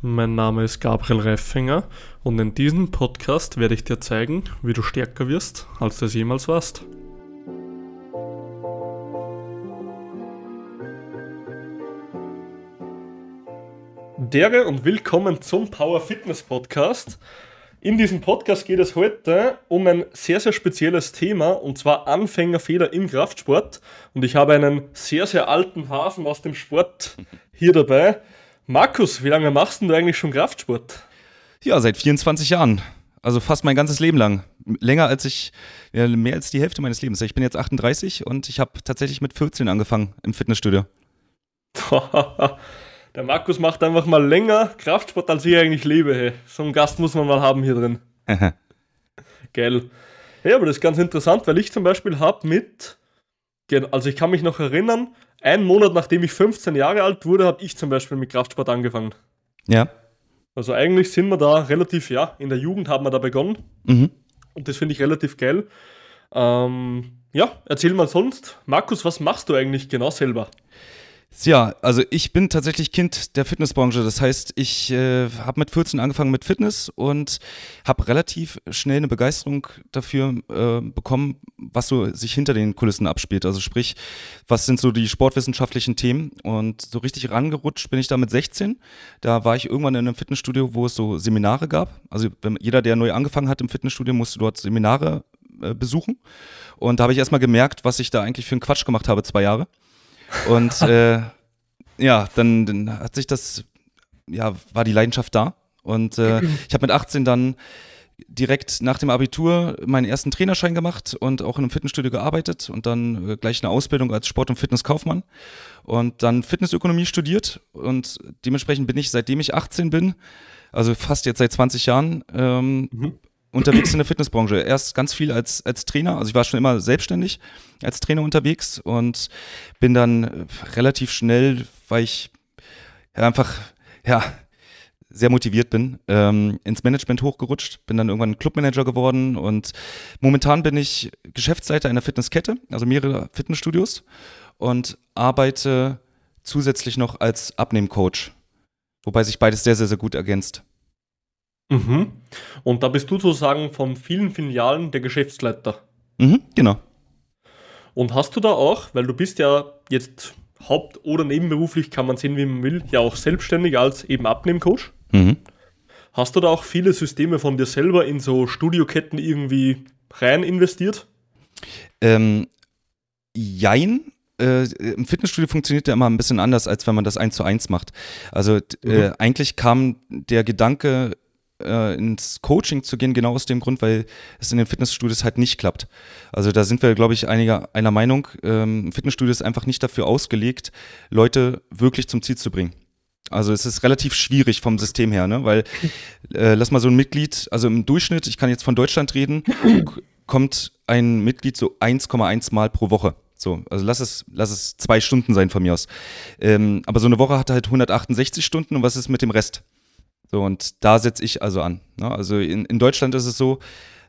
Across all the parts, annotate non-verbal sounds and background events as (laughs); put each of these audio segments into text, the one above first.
Mein Name ist Gabriel Reifinger und in diesem Podcast werde ich dir zeigen, wie du stärker wirst, als du es jemals warst. Dere und willkommen zum Power Fitness Podcast. In diesem Podcast geht es heute um ein sehr, sehr spezielles Thema und zwar Anfängerfehler im Kraftsport. Und ich habe einen sehr, sehr alten Hasen aus dem Sport hier dabei. Markus, wie lange machst du eigentlich schon Kraftsport? Ja, seit 24 Jahren. Also fast mein ganzes Leben lang. Länger als ich, ja, mehr als die Hälfte meines Lebens. Ich bin jetzt 38 und ich habe tatsächlich mit 14 angefangen im Fitnessstudio. (laughs) Der Markus macht einfach mal länger Kraftsport, als ich eigentlich lebe. Hey. So einen Gast muss man mal haben hier drin. (laughs) Geil. Ja, aber das ist ganz interessant, weil ich zum Beispiel habe mit, also ich kann mich noch erinnern, einen Monat nachdem ich 15 Jahre alt wurde, habe ich zum Beispiel mit Kraftsport angefangen. Ja. Also eigentlich sind wir da relativ, ja, in der Jugend haben wir da begonnen. Mhm. Und das finde ich relativ geil. Ähm, ja, erzähl mal sonst. Markus, was machst du eigentlich genau selber? Ja, also ich bin tatsächlich Kind der Fitnessbranche. Das heißt, ich äh, habe mit 14 angefangen mit Fitness und habe relativ schnell eine Begeisterung dafür äh, bekommen, was so sich hinter den Kulissen abspielt. Also sprich, was sind so die sportwissenschaftlichen Themen? Und so richtig rangerutscht bin ich da mit 16. Da war ich irgendwann in einem Fitnessstudio, wo es so Seminare gab. Also jeder, der neu angefangen hat im Fitnessstudio, musste dort Seminare äh, besuchen. Und da habe ich erstmal gemerkt, was ich da eigentlich für einen Quatsch gemacht habe, zwei Jahre. Und äh, ja, dann, dann hat sich das, ja, war die Leidenschaft da. Und äh, ich habe mit 18 dann direkt nach dem Abitur meinen ersten Trainerschein gemacht und auch in einem Fitnessstudio gearbeitet und dann äh, gleich eine Ausbildung als Sport- und Fitnesskaufmann und dann Fitnessökonomie studiert und dementsprechend bin ich, seitdem ich 18 bin, also fast jetzt seit 20 Jahren, ähm, mhm unterwegs in der Fitnessbranche. Erst ganz viel als, als Trainer, also ich war schon immer selbstständig als Trainer unterwegs und bin dann relativ schnell, weil ich einfach, ja, sehr motiviert bin, ähm, ins Management hochgerutscht, bin dann irgendwann Clubmanager geworden und momentan bin ich Geschäftsleiter einer Fitnesskette, also mehrere Fitnessstudios und arbeite zusätzlich noch als Abnehmcoach, wobei sich beides sehr, sehr, sehr gut ergänzt. Mhm. Und da bist du sozusagen von vielen Filialen der Geschäftsleiter. Mhm, genau. Und hast du da auch, weil du bist ja jetzt haupt- oder nebenberuflich, kann man sehen, wie man will, ja auch selbstständig als eben Abnehmcoach. Mhm. Hast du da auch viele Systeme von dir selber in so Studioketten irgendwie rein investiert? Ähm, jein, äh, im Fitnessstudio funktioniert der immer ein bisschen anders, als wenn man das eins zu eins macht. Also äh, mhm. eigentlich kam der Gedanke äh, ins Coaching zu gehen, genau aus dem Grund, weil es in den Fitnessstudios halt nicht klappt. Also da sind wir, glaube ich, einiger, einer Meinung. Ähm, Fitnessstudio ist einfach nicht dafür ausgelegt, Leute wirklich zum Ziel zu bringen. Also es ist relativ schwierig vom System her, ne? weil äh, lass mal so ein Mitglied, also im Durchschnitt, ich kann jetzt von Deutschland reden, (coughs) kommt ein Mitglied so 1,1 Mal pro Woche. So, also lass es, lass es zwei Stunden sein von mir aus. Ähm, aber so eine Woche hat halt 168 Stunden und was ist mit dem Rest? So, und da setze ich also an. Ne? Also in, in Deutschland ist es so,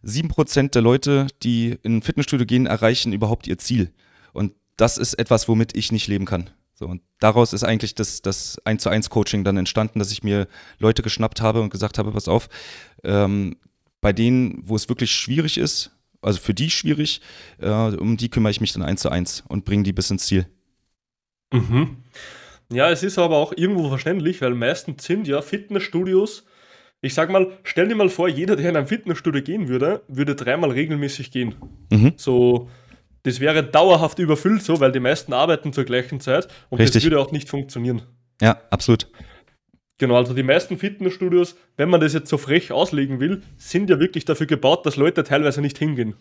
7% der Leute, die in ein Fitnessstudio gehen, erreichen überhaupt ihr Ziel. Und das ist etwas, womit ich nicht leben kann. So, und daraus ist eigentlich das, das 1 zu 1 Coaching dann entstanden, dass ich mir Leute geschnappt habe und gesagt habe, pass auf, ähm, bei denen, wo es wirklich schwierig ist, also für die schwierig, äh, um die kümmere ich mich dann 1 zu 1 und bringe die bis ins Ziel. Mhm. Ja, es ist aber auch irgendwo verständlich, weil meistens sind ja Fitnessstudios, ich sag mal, stell dir mal vor, jeder, der in ein Fitnessstudio gehen würde, würde dreimal regelmäßig gehen. Mhm. So, das wäre dauerhaft überfüllt so, weil die meisten arbeiten zur gleichen Zeit und Richtig. das würde auch nicht funktionieren. Ja, absolut. Genau, also die meisten Fitnessstudios, wenn man das jetzt so frech auslegen will, sind ja wirklich dafür gebaut, dass Leute teilweise nicht hingehen.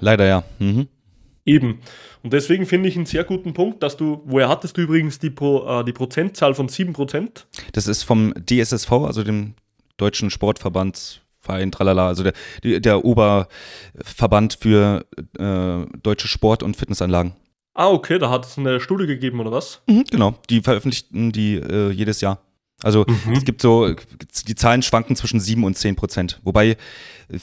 Leider ja. Mhm. Eben. Und deswegen finde ich einen sehr guten Punkt, dass du, woher hattest du übrigens die, Pro, äh, die Prozentzahl von 7%? Das ist vom DSSV, also dem Deutschen Sportverbandsverein, tralala, also der, der Oberverband für äh, deutsche Sport- und Fitnessanlagen. Ah, okay, da hat es eine Studie gegeben, oder was? Mhm, genau, die veröffentlichten die äh, jedes Jahr. Also mhm. es gibt so, die Zahlen schwanken zwischen 7 und 10 Prozent. Wobei,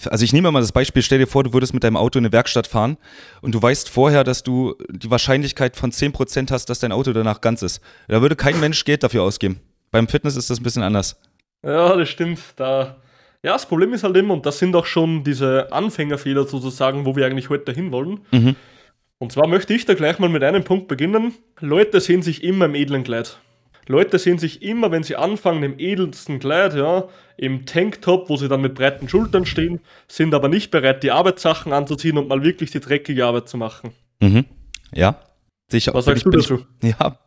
also ich nehme mal das Beispiel, stell dir vor, du würdest mit deinem Auto in eine Werkstatt fahren und du weißt vorher, dass du die Wahrscheinlichkeit von 10 Prozent hast, dass dein Auto danach ganz ist. Da würde kein Mensch Geld dafür ausgeben. Beim Fitness ist das ein bisschen anders. Ja, das stimmt. Da, ja, das Problem ist halt immer, und das sind auch schon diese Anfängerfehler sozusagen, wo wir eigentlich heute hinwollen. Mhm. Und zwar möchte ich da gleich mal mit einem Punkt beginnen. Leute sehen sich immer im edlen Kleid. Leute sehen sich immer, wenn sie anfangen, im edelsten Kleid, ja, im Tanktop, wo sie dann mit breiten Schultern stehen, sind aber nicht bereit, die Arbeitssachen anzuziehen und mal wirklich die dreckige Arbeit zu machen. Mhm. Ja. Sicher. Was sagst du dazu? Ich, ja,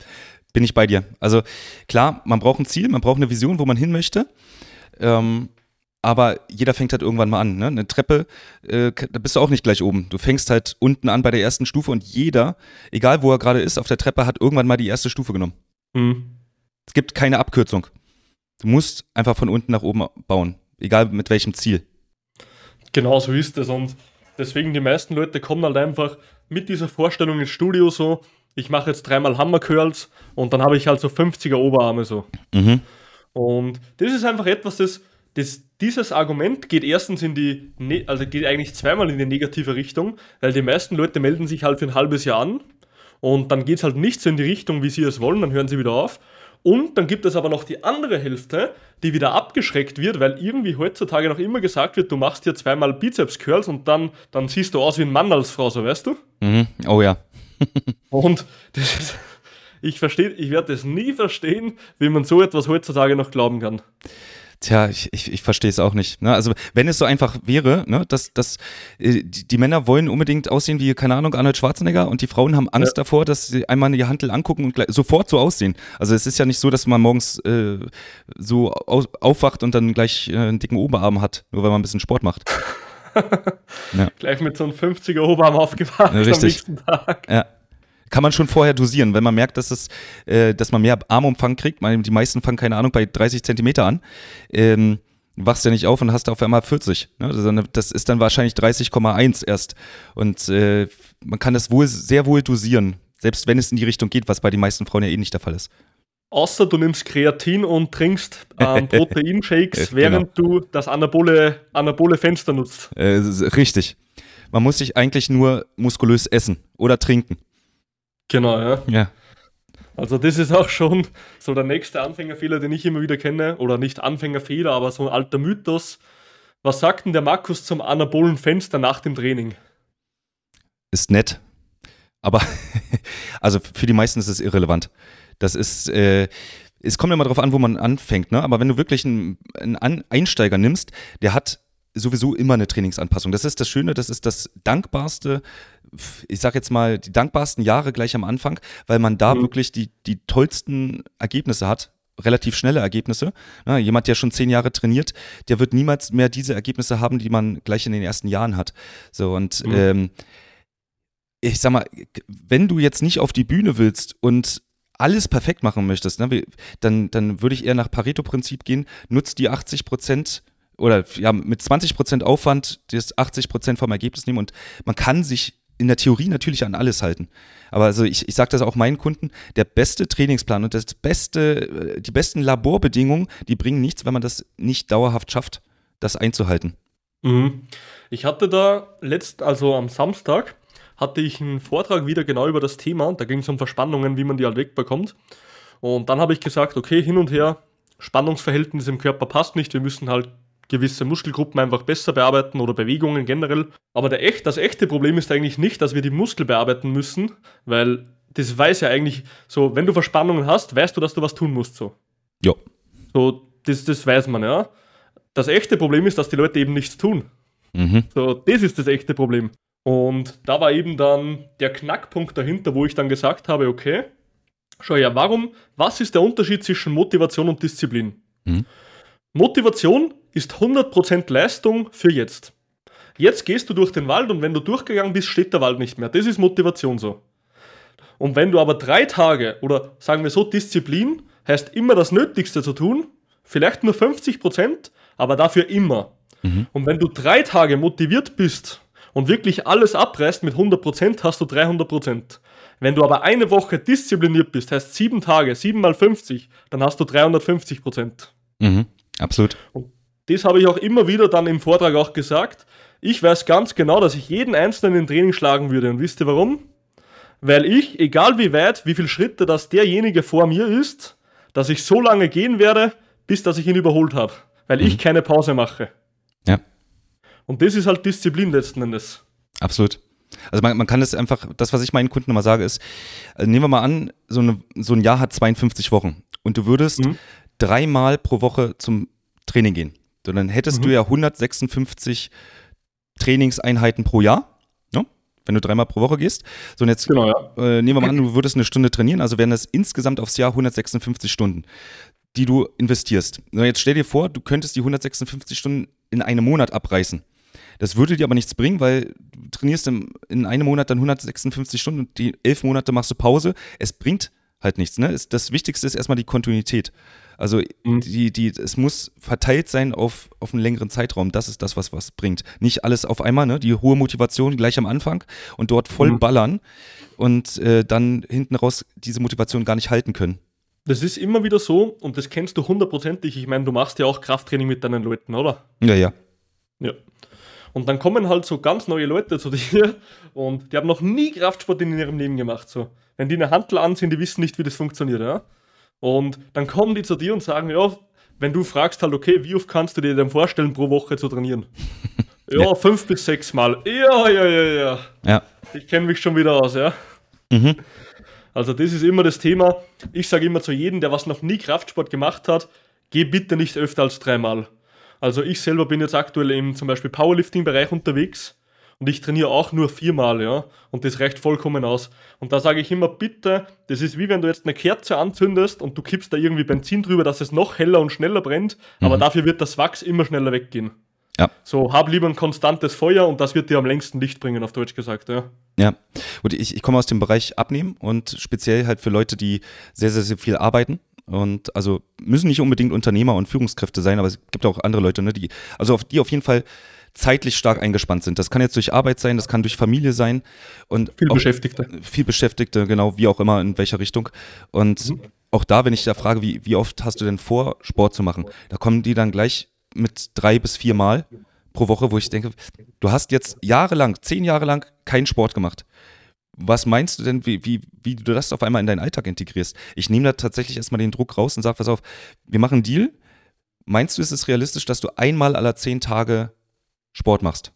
bin ich bei dir. Also klar, man braucht ein Ziel, man braucht eine Vision, wo man hin möchte. Ähm, aber jeder fängt halt irgendwann mal an. Ne? Eine Treppe, äh, da bist du auch nicht gleich oben. Du fängst halt unten an bei der ersten Stufe und jeder, egal wo er gerade ist, auf der Treppe hat irgendwann mal die erste Stufe genommen. Mhm. Es gibt keine Abkürzung. Du musst einfach von unten nach oben bauen, egal mit welchem Ziel. Genau so ist es und deswegen die meisten Leute kommen halt einfach mit dieser Vorstellung ins Studio so, ich mache jetzt dreimal Hammer Curls und dann habe ich halt so 50er Oberarme so. Mhm. Und das ist einfach etwas, das, das dieses Argument geht erstens in die, ne also geht eigentlich zweimal in die negative Richtung, weil die meisten Leute melden sich halt für ein halbes Jahr an und dann geht es halt nicht so in die Richtung, wie sie es wollen, dann hören sie wieder auf. Und dann gibt es aber noch die andere Hälfte, die wieder abgeschreckt wird, weil irgendwie heutzutage noch immer gesagt wird, du machst dir zweimal Bizeps-Curls und dann, dann siehst du aus wie ein Mann als Frau, so weißt du? Mhm. Oh ja. (laughs) und das ist, ich verstehe, ich werde das nie verstehen, wie man so etwas heutzutage noch glauben kann. Tja, ich, ich, ich verstehe es auch nicht. Ne? Also wenn es so einfach wäre, ne, dass, dass äh, die, die, Männer wollen unbedingt aussehen wie, keine Ahnung, Arnold Schwarzenegger und die Frauen haben Angst ja. davor, dass sie einmal die Handel angucken und gleich, sofort so aussehen. Also es ist ja nicht so, dass man morgens äh, so auf, aufwacht und dann gleich äh, einen dicken Oberarm hat, nur weil man ein bisschen Sport macht. (laughs) ja. Gleich mit so einem 50er Oberarm aufgewacht ja, am nächsten Tag. Ja kann man schon vorher dosieren, wenn man merkt, dass, es, äh, dass man mehr Armumfang kriegt. Man, die meisten fangen, keine Ahnung, bei 30 Zentimeter an. Ähm, wachst ja nicht auf und hast auf einmal 40. Ne? Das ist dann wahrscheinlich 30,1 erst. Und äh, man kann das wohl sehr wohl dosieren, selbst wenn es in die Richtung geht, was bei den meisten Frauen ja eh nicht der Fall ist. Außer du nimmst Kreatin und trinkst ähm, (laughs) Proteinshakes, genau. während du das anabole, anabole Fenster nutzt. Äh, richtig. Man muss sich eigentlich nur muskulös essen oder trinken. Genau, ja. Ja. Also das ist auch schon so der nächste Anfängerfehler, den ich immer wieder kenne. Oder nicht Anfängerfehler, aber so ein alter Mythos. Was sagt denn der Markus zum anabolen Fenster nach dem Training? Ist nett. Aber (laughs) also für die meisten ist es irrelevant. Das ist, äh, es kommt immer darauf an, wo man anfängt, ne? Aber wenn du wirklich einen, einen Einsteiger nimmst, der hat sowieso immer eine Trainingsanpassung. Das ist das Schöne, das ist das dankbarste, ich sag jetzt mal, die dankbarsten Jahre gleich am Anfang, weil man da mhm. wirklich die, die tollsten Ergebnisse hat, relativ schnelle Ergebnisse. Ja, jemand, der schon zehn Jahre trainiert, der wird niemals mehr diese Ergebnisse haben, die man gleich in den ersten Jahren hat. So und mhm. ähm, ich sag mal, wenn du jetzt nicht auf die Bühne willst und alles perfekt machen möchtest, ne, dann, dann würde ich eher nach Pareto-Prinzip gehen, nutzt die 80 Prozent oder ja, mit 20% Aufwand das 80% vom Ergebnis nehmen und man kann sich in der Theorie natürlich an alles halten. Aber also ich, ich sage das auch meinen Kunden, der beste Trainingsplan und das beste, äh, die besten Laborbedingungen, die bringen nichts, wenn man das nicht dauerhaft schafft, das einzuhalten. Mhm. Ich hatte da letzt, also am Samstag, hatte ich einen Vortrag wieder genau über das Thema. Da ging es um Verspannungen, wie man die halt wegbekommt. Und dann habe ich gesagt, okay, hin und her, Spannungsverhältnis im Körper passt nicht, wir müssen halt gewisse Muskelgruppen einfach besser bearbeiten oder Bewegungen generell. Aber der echt, das echte Problem ist eigentlich nicht, dass wir die Muskel bearbeiten müssen, weil das weiß ja eigentlich so, wenn du Verspannungen hast, weißt du, dass du was tun musst so. Ja. So, das, das weiß man, ja. Das echte Problem ist, dass die Leute eben nichts tun. Mhm. So, das ist das echte Problem. Und da war eben dann der Knackpunkt dahinter, wo ich dann gesagt habe, okay, schau ja, warum, was ist der Unterschied zwischen Motivation und Disziplin? Mhm. Motivation ist 100% Leistung für jetzt. Jetzt gehst du durch den Wald und wenn du durchgegangen bist, steht der Wald nicht mehr. Das ist Motivation so. Und wenn du aber drei Tage oder sagen wir so, Disziplin heißt immer das Nötigste zu tun, vielleicht nur 50%, aber dafür immer. Mhm. Und wenn du drei Tage motiviert bist und wirklich alles abreißt mit 100%, hast du 300%. Wenn du aber eine Woche diszipliniert bist, heißt sieben Tage, sieben mal 50, dann hast du 350%. Mhm. Absolut. Und das habe ich auch immer wieder dann im Vortrag auch gesagt. Ich weiß ganz genau, dass ich jeden Einzelnen im Training schlagen würde. Und wisst ihr warum? Weil ich, egal wie weit, wie viele Schritte das derjenige vor mir ist, dass ich so lange gehen werde, bis dass ich ihn überholt habe, weil mhm. ich keine Pause mache. Ja. Und das ist halt Disziplin letzten Endes. Absolut. Also man, man kann das einfach, das, was ich meinen Kunden immer sage, ist, also nehmen wir mal an, so, eine, so ein Jahr hat 52 Wochen und du würdest mhm. dreimal pro Woche zum Training gehen. Dann hättest mhm. du ja 156 Trainingseinheiten pro Jahr, ne? wenn du dreimal pro Woche gehst. So, und jetzt genau, ja. äh, nehmen wir mal an, du (clears throat) würdest eine Stunde trainieren, also wären das insgesamt aufs Jahr 156 Stunden, die du investierst. So, jetzt stell dir vor, du könntest die 156 Stunden in einem Monat abreißen. Das würde dir aber nichts bringen, weil du trainierst in, in einem Monat dann 156 Stunden und die elf Monate machst du Pause. Es bringt halt nichts. Ne? Das Wichtigste ist erstmal die Kontinuität. Also mhm. die, die, es muss verteilt sein auf, auf einen längeren Zeitraum. Das ist das, was was bringt. Nicht alles auf einmal, ne? Die hohe Motivation gleich am Anfang und dort voll mhm. ballern und äh, dann hinten raus diese Motivation gar nicht halten können. Das ist immer wieder so und das kennst du hundertprozentig. Ich meine, du machst ja auch Krafttraining mit deinen Leuten, oder? Ja, ja. Ja. Und dann kommen halt so ganz neue Leute zu (laughs) dir und die haben noch nie Kraftsport in ihrem Leben gemacht. So. Wenn die eine Handel anziehen, die wissen nicht, wie das funktioniert. Ja? Und dann kommen die zu dir und sagen, ja, wenn du fragst halt, okay, wie oft kannst du dir denn vorstellen, pro Woche zu trainieren? (laughs) ja, ja, fünf bis sechs Mal. Ja, ja, ja, ja. Ja. Ich kenne mich schon wieder aus, ja. Mhm. Also das ist immer das Thema. Ich sage immer zu jedem, der was noch nie Kraftsport gemacht hat, geh bitte nicht öfter als dreimal. Also ich selber bin jetzt aktuell im zum Beispiel Powerlifting-Bereich unterwegs und ich trainiere auch nur viermal, ja, und das reicht vollkommen aus. Und da sage ich immer, bitte, das ist wie wenn du jetzt eine Kerze anzündest und du kippst da irgendwie Benzin drüber, dass es noch heller und schneller brennt, mhm. aber dafür wird das Wachs immer schneller weggehen. Ja. So, hab lieber ein konstantes Feuer und das wird dir am längsten Licht bringen, auf Deutsch gesagt, ja. Ja, und ich, ich komme aus dem Bereich Abnehmen und speziell halt für Leute, die sehr, sehr, sehr viel arbeiten und also müssen nicht unbedingt Unternehmer und Führungskräfte sein, aber es gibt auch andere Leute, ne, die, also auf die auf jeden Fall zeitlich stark eingespannt sind. Das kann jetzt durch Arbeit sein, das kann durch Familie sein und viel Beschäftigte. Viel Beschäftigte, genau, wie auch immer, in welcher Richtung. Und mhm. auch da, wenn ich da frage, wie, wie oft hast du denn vor, Sport zu machen, da kommen die dann gleich mit drei bis vier Mal pro Woche, wo ich denke, du hast jetzt jahrelang, zehn Jahre lang keinen Sport gemacht. Was meinst du denn, wie, wie, wie du das auf einmal in deinen Alltag integrierst? Ich nehme da tatsächlich erstmal den Druck raus und sage, pass auf, wir machen einen Deal. Meinst du, ist es realistisch, dass du einmal aller zehn Tage Sport machst?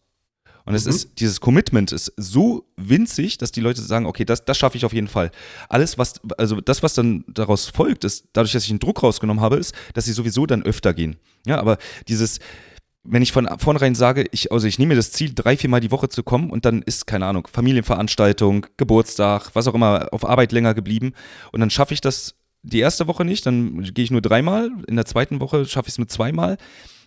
Und es mhm. ist, dieses Commitment ist so winzig, dass die Leute sagen, okay, das, das schaffe ich auf jeden Fall. Alles, was, also das, was dann daraus folgt, ist, dadurch, dass ich einen Druck rausgenommen habe, ist, dass sie sowieso dann öfter gehen. Ja, aber dieses, wenn ich von vornherein sage, ich, also ich nehme mir das Ziel, drei, viermal die Woche zu kommen und dann ist, keine Ahnung, Familienveranstaltung, Geburtstag, was auch immer, auf Arbeit länger geblieben und dann schaffe ich das die erste Woche nicht, dann gehe ich nur dreimal, in der zweiten Woche schaffe ich es nur zweimal,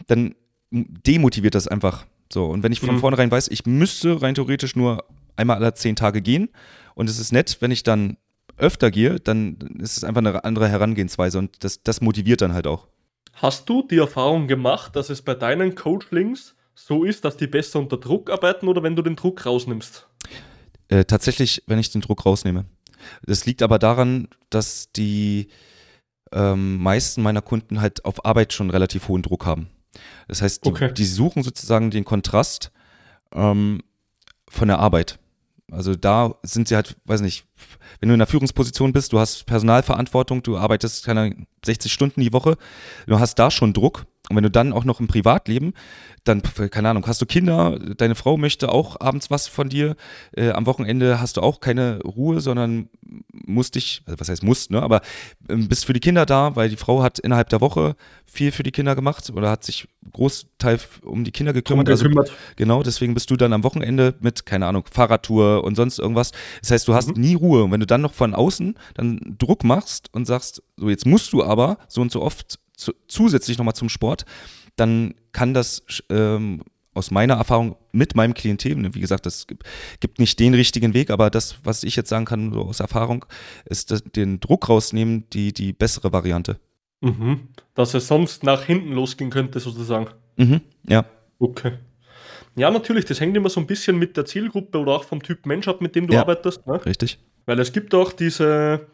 dann demotiviert das einfach. So, und wenn ich von mhm. vornherein weiß, ich müsste rein theoretisch nur einmal alle zehn Tage gehen und es ist nett, wenn ich dann öfter gehe, dann ist es einfach eine andere Herangehensweise und das, das motiviert dann halt auch. Hast du die Erfahrung gemacht, dass es bei deinen Coachlings so ist, dass die besser unter Druck arbeiten oder wenn du den Druck rausnimmst? Äh, tatsächlich, wenn ich den Druck rausnehme. Das liegt aber daran, dass die ähm, meisten meiner Kunden halt auf Arbeit schon relativ hohen Druck haben. Das heißt, die, okay. die suchen sozusagen den Kontrast ähm, von der Arbeit. Also da sind sie halt, weiß nicht, wenn du in einer Führungsposition bist, du hast Personalverantwortung, du arbeitest keine 60 Stunden die Woche, du hast da schon Druck. Und wenn du dann auch noch im Privatleben, dann, keine Ahnung, hast du Kinder, deine Frau möchte auch abends was von dir, äh, am Wochenende hast du auch keine Ruhe, sondern musst dich, also was heißt musst, ne, aber ähm, bist für die Kinder da, weil die Frau hat innerhalb der Woche viel für die Kinder gemacht oder hat sich Großteil um die Kinder gekümmert. Also, genau, deswegen bist du dann am Wochenende mit, keine Ahnung, Fahrradtour und sonst irgendwas. Das heißt, du hast mhm. nie Ruhe. Und wenn du dann noch von außen dann Druck machst und sagst, so jetzt musst du aber so und so oft zu, zusätzlich nochmal zum Sport, dann kann das ähm, aus meiner Erfahrung mit meinem Klientel, ne, wie gesagt, das gibt nicht den richtigen Weg, aber das, was ich jetzt sagen kann so aus Erfahrung, ist das, den Druck rausnehmen, die, die bessere Variante. Mhm. Dass es sonst nach hinten losgehen könnte, sozusagen. Mhm. Ja. Okay. Ja, natürlich, das hängt immer so ein bisschen mit der Zielgruppe oder auch vom Typ Mensch ab, mit dem du ja, arbeitest. Ne? Richtig. Weil es gibt auch diese,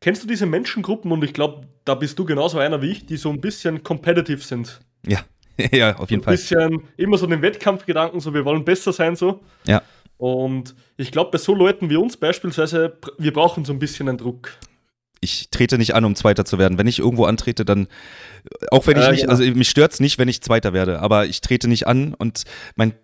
Kennst du diese Menschengruppen, und ich glaube, da bist du genauso einer wie ich, die so ein bisschen competitive sind? Ja, (laughs) ja, auf jeden Fall. Ein bisschen immer so den Wettkampfgedanken, so wir wollen besser sein, so. Ja. Und ich glaube, bei so Leuten wie uns beispielsweise, wir brauchen so ein bisschen einen Druck. ich trete nicht an, um Zweiter zu werden. Wenn ich irgendwo antrete, dann, auch wenn ich äh, nicht, genau. also mich stört es nicht, wenn ich Zweiter werde, aber ich trete nicht an und mein,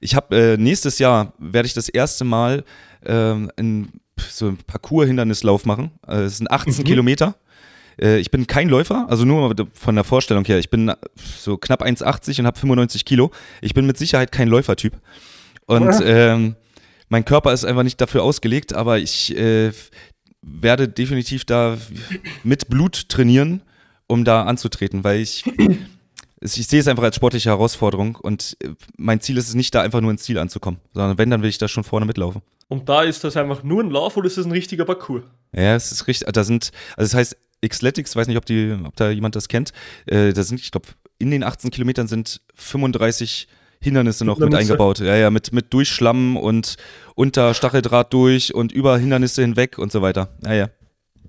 ich habe äh, nächstes Jahr werde ich das erste Mal äh, in, so einen Parcours-Hindernislauf machen. Äh, es sind 18 mhm. Kilometer. Äh, ich bin kein Läufer, also nur von der Vorstellung her. Ich bin so knapp 1,80 und habe 95 Kilo. Ich bin mit Sicherheit kein Läufertyp. Und ähm, mein Körper ist einfach nicht dafür ausgelegt, aber ich äh, werde definitiv da mit Blut trainieren, um da anzutreten, weil ich, (clears throat) ich sehe es einfach als sportliche Herausforderung und äh, mein Ziel ist es nicht, da einfach nur ins Ziel anzukommen, sondern wenn, dann will ich da schon vorne mitlaufen. Und da ist das einfach nur ein Lauf oder ist es ein richtiger Parcours? Ja, es ist richtig, da sind, also das heißt Xletics, weiß nicht, ob, die, ob da jemand das kennt, äh, da sind, ich glaube, in den 18 Kilometern sind 35 Hindernisse noch Hindernisse. mit eingebaut. Ja, ja, mit, mit Durchschlamm und unter Stacheldraht durch und über Hindernisse hinweg und so weiter. Ja, ja.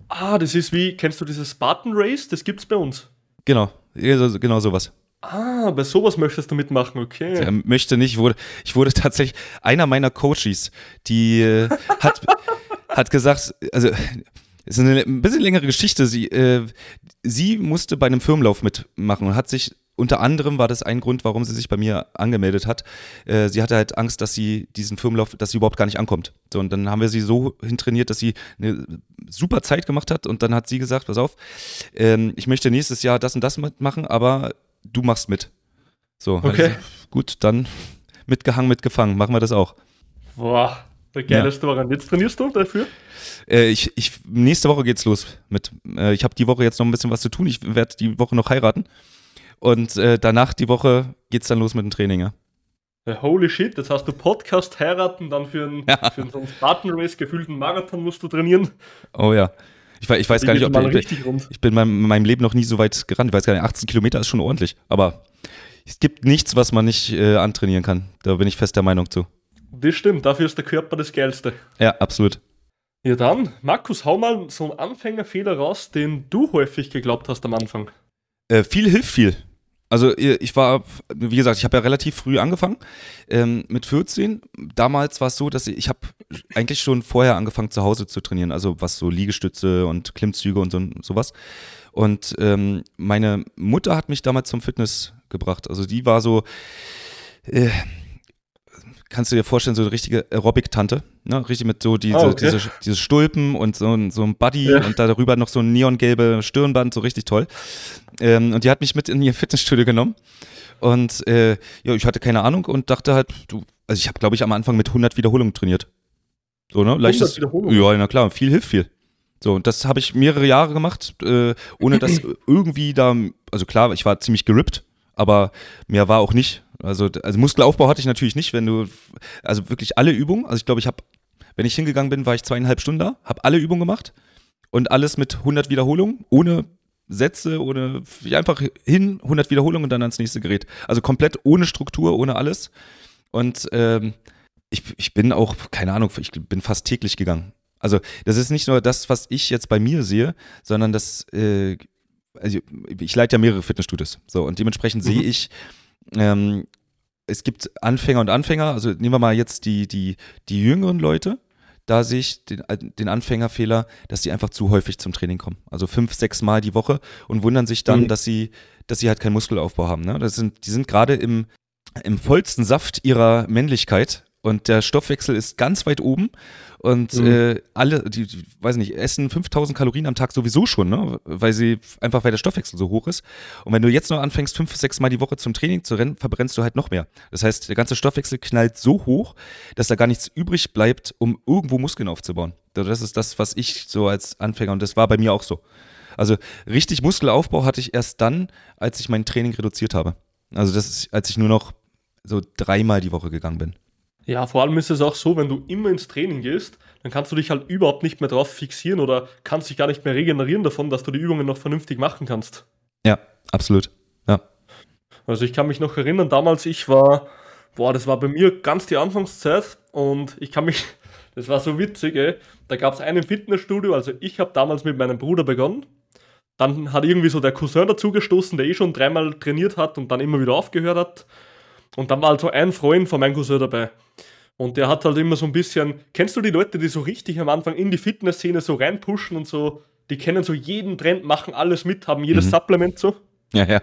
Ah, das ist wie, kennst du dieses Spartan Race? Das gibt's bei uns. Genau, genau sowas. Ah, bei sowas möchtest du mitmachen, okay. Er möchte nicht, ich wurde, ich wurde tatsächlich, einer meiner Coaches, die äh, hat, (laughs) hat gesagt, also es ist eine ein bisschen längere Geschichte. Sie, äh, sie musste bei einem Firmenlauf mitmachen und hat sich unter anderem war das ein Grund, warum sie sich bei mir angemeldet hat. Äh, sie hatte halt Angst, dass sie diesen Firmenlauf, dass sie überhaupt gar nicht ankommt. So, und dann haben wir sie so hintrainiert, dass sie eine super Zeit gemacht hat. Und dann hat sie gesagt: Pass auf, ähm, ich möchte nächstes Jahr das und das mitmachen, aber du machst mit. So, okay. Also, gut, dann mitgehangen, mitgefangen, machen wir das auch. Boah, der geilste ja. Jetzt trainierst du dafür? Äh, ich, ich, nächste Woche geht's los mit. Äh, ich habe die Woche jetzt noch ein bisschen was zu tun. Ich werde die Woche noch heiraten. Und äh, danach die Woche geht's dann los mit dem Training, ja. Holy shit, jetzt hast du Podcast heiraten, dann für einen, ja. für einen Spartan Race gefühlten Marathon musst du trainieren. Oh ja. Ich, ich weiß gar nicht, ob ich, ich, bin in meinem Leben noch nie so weit gerannt. Ich weiß gar nicht, 18 Kilometer ist schon ordentlich. Aber es gibt nichts, was man nicht äh, antrainieren kann. Da bin ich fest der Meinung zu. Das stimmt, dafür ist der Körper das Geilste. Ja, absolut. Ja dann, Markus, hau mal so einen Anfängerfehler raus, den du häufig geglaubt hast am Anfang. Äh, viel hilft viel. Also ich war, wie gesagt, ich habe ja relativ früh angefangen, ähm, mit 14. Damals war es so, dass ich, ich habe eigentlich schon vorher angefangen zu Hause zu trainieren, also was so Liegestütze und Klimmzüge und so, sowas. Und ähm, meine Mutter hat mich damals zum Fitness gebracht. Also die war so, äh, kannst du dir vorstellen, so eine richtige Aerobic-Tante, ne? Richtig mit so diese, oh, okay. diese, diese Stulpen und so, so ein Buddy ja. und darüber noch so ein neongelbe Stirnband, so richtig toll. Ähm, und die hat mich mit in ihr Fitnessstudio genommen. Und äh, ja, ich hatte keine Ahnung und dachte halt, du, also ich habe, glaube ich, am Anfang mit 100 Wiederholungen trainiert. So, ne? Leichtes. Ja, na klar, viel hilft viel. So, und das habe ich mehrere Jahre gemacht, äh, ohne dass (clears throat) irgendwie da, also klar, ich war ziemlich gerippt, aber mehr war auch nicht. Also, also Muskelaufbau hatte ich natürlich nicht, wenn du, also wirklich alle Übungen, also ich glaube, ich habe, wenn ich hingegangen bin, war ich zweieinhalb Stunden da, habe alle Übungen gemacht und alles mit 100 Wiederholungen, ohne Sätze, ohne, einfach hin, 100 Wiederholungen und dann ans nächste Gerät. Also komplett ohne Struktur, ohne alles. Und ähm, ich, ich bin auch, keine Ahnung, ich bin fast täglich gegangen. Also das ist nicht nur das, was ich jetzt bei mir sehe, sondern das, äh, also ich leite ja mehrere Fitnessstudios. So, und dementsprechend mhm. sehe ich, ähm, es gibt Anfänger und Anfänger, also nehmen wir mal jetzt die, die, die jüngeren Leute, da sehe ich den, den Anfängerfehler, dass sie einfach zu häufig zum Training kommen. Also fünf, sechs Mal die Woche und wundern sich dann, mhm. dass sie, dass sie halt keinen Muskelaufbau haben. Ne? Das sind, die sind gerade im, im vollsten Saft ihrer Männlichkeit und der Stoffwechsel ist ganz weit oben und mhm. äh, alle, die, die, weiß nicht, essen 5000 Kalorien am Tag sowieso schon, ne? weil sie einfach, weil der Stoffwechsel so hoch ist. Und wenn du jetzt noch anfängst, fünf, sechs Mal die Woche zum Training zu rennen, verbrennst du halt noch mehr. Das heißt, der ganze Stoffwechsel knallt so hoch, dass da gar nichts übrig bleibt, um irgendwo Muskeln aufzubauen. Das ist das, was ich so als Anfänger, und das war bei mir auch so. Also richtig Muskelaufbau hatte ich erst dann, als ich mein Training reduziert habe. Also das ist, als ich nur noch so dreimal die Woche gegangen bin. Ja, vor allem ist es auch so, wenn du immer ins Training gehst, dann kannst du dich halt überhaupt nicht mehr drauf fixieren oder kannst dich gar nicht mehr regenerieren davon, dass du die Übungen noch vernünftig machen kannst. Ja, absolut. Ja. Also ich kann mich noch erinnern, damals ich war, boah, das war bei mir ganz die Anfangszeit und ich kann mich, (laughs) das war so witzig, ey. Da gab es einen Fitnessstudio, also ich habe damals mit meinem Bruder begonnen. Dann hat irgendwie so der Cousin dazugestoßen, der eh schon dreimal trainiert hat und dann immer wieder aufgehört hat. Und dann war halt so ein Freund von meinem Cousin dabei. Und der hat halt immer so ein bisschen, kennst du die Leute, die so richtig am Anfang in die Fitnessszene so reinpushen und so die kennen so jeden Trend, machen alles mit, haben jedes mhm. Supplement so. Ja, ja.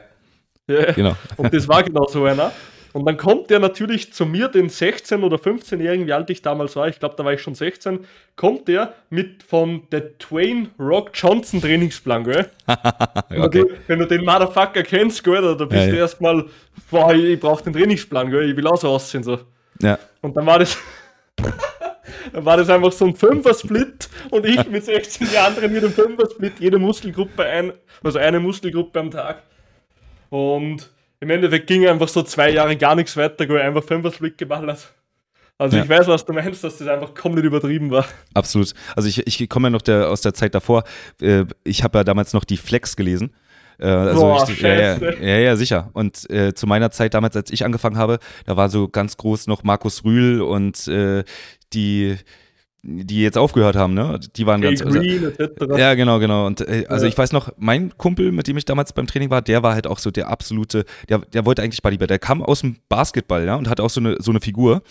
Ja, genau. Und das war genau so einer. Und dann kommt der natürlich zu mir, den 16- oder 15-Jährigen, wie alt ich damals war, ich glaube, da war ich schon 16, kommt der mit von der Twain Rock Johnson Trainingsplan, gell? okay. (laughs) wenn, du, wenn, du, den Motherfucker kennst, gell, da bist ja, du ja. erstmal, boah, ich, ich brauche den Trainingsplan, gell, ich will auch so aussehen, so. Ja. Und dann war das, (laughs) dann war das einfach so ein Fünfer-Split und ich mit 16 Jahren trainiert im Fünfer-Split, jede Muskelgruppe ein, also eine Muskelgruppe am Tag. Und im Endeffekt ging einfach so zwei Jahre gar nichts weiter, wo er einfach Fünfer-Split geballert. Also ja. ich weiß, was du meinst, dass das einfach komplett übertrieben war. Absolut. Also ich, ich komme ja noch der, aus der Zeit davor. Äh, ich habe ja damals noch die Flex gelesen. Äh, also Boah, ich, ja, ja, ja, ja, sicher. Und äh, zu meiner Zeit damals, als ich angefangen habe, da war so ganz groß noch Markus Rühl und äh, die die jetzt aufgehört haben, ne? Die waren hey, ganz. Also, ja, genau, genau. Und äh, also ja. ich weiß noch, mein Kumpel, mit dem ich damals beim Training war, der war halt auch so der absolute, der, der wollte eigentlich Bodybuilder. Der kam aus dem Basketball, ja, und hat auch so eine, so eine Figur.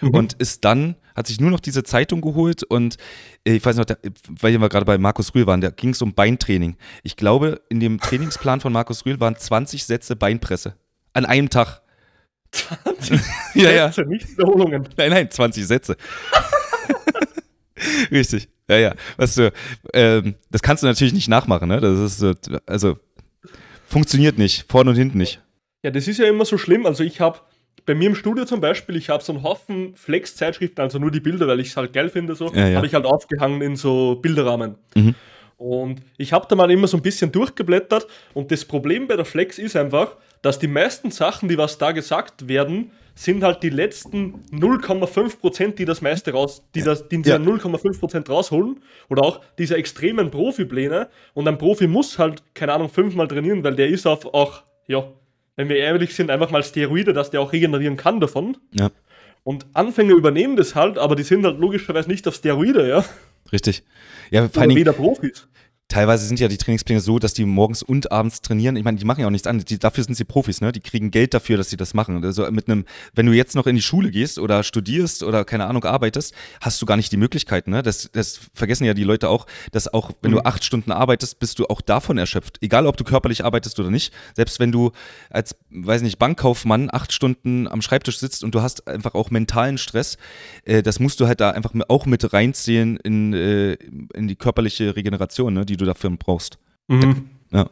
Mhm. Und ist dann, hat sich nur noch diese Zeitung geholt und äh, ich weiß noch, der, weil wir gerade bei Markus Rühl waren, da ging es um Beintraining. Ich glaube, in dem Trainingsplan von Markus Rühl waren 20 Sätze Beinpresse. An einem Tag. 20 (laughs) ja, ja. Sätze, nicht Wiederholungen. Nein, nein, 20 Sätze. (laughs) Richtig. Ja, ja. Weißt du, ähm, das kannst du natürlich nicht nachmachen, ne? Das ist, äh, also, funktioniert nicht. Vorne und hinten nicht. Ja, das ist ja immer so schlimm. Also, ich habe bei mir im Studio zum Beispiel, ich habe so einen Haufen Flex-Zeitschriften, also nur die Bilder, weil ich es halt geil finde, so, ja, ja. habe ich halt aufgehangen in so Bilderrahmen. Mhm. Und ich habe da mal immer so ein bisschen durchgeblättert und das Problem bei der Flex ist einfach, dass die meisten Sachen, die was da gesagt werden, sind halt die letzten 0,5%, die das meiste raus, die, das, die ja. 0,5% rausholen. Oder auch diese extremen Profipläne. Und ein Profi muss halt, keine Ahnung, fünfmal trainieren, weil der ist auf auch, ja, wenn wir ehrlich sind, einfach mal Steroide, dass der auch regenerieren kann davon. Ja. Und Anfänger übernehmen das halt, aber die sind halt logischerweise nicht auf Steroide, ja. Richtig. Ja, vor allem, weder Profis teilweise sind ja die Trainingspläne so, dass die morgens und abends trainieren. Ich meine, die machen ja auch nichts anderes. Die, dafür sind sie Profis, ne? Die kriegen Geld dafür, dass sie das machen. Also mit einem, wenn du jetzt noch in die Schule gehst oder studierst oder keine Ahnung arbeitest, hast du gar nicht die Möglichkeit, ne? Das, das vergessen ja die Leute auch, dass auch wenn mhm. du acht Stunden arbeitest, bist du auch davon erschöpft. Egal, ob du körperlich arbeitest oder nicht. Selbst wenn du als, weiß nicht, Bankkaufmann acht Stunden am Schreibtisch sitzt und du hast einfach auch mentalen Stress, äh, das musst du halt da einfach auch mit reinzählen in, äh, in die körperliche Regeneration, ne? Die du du dafür brauchst. Mhm. Ja.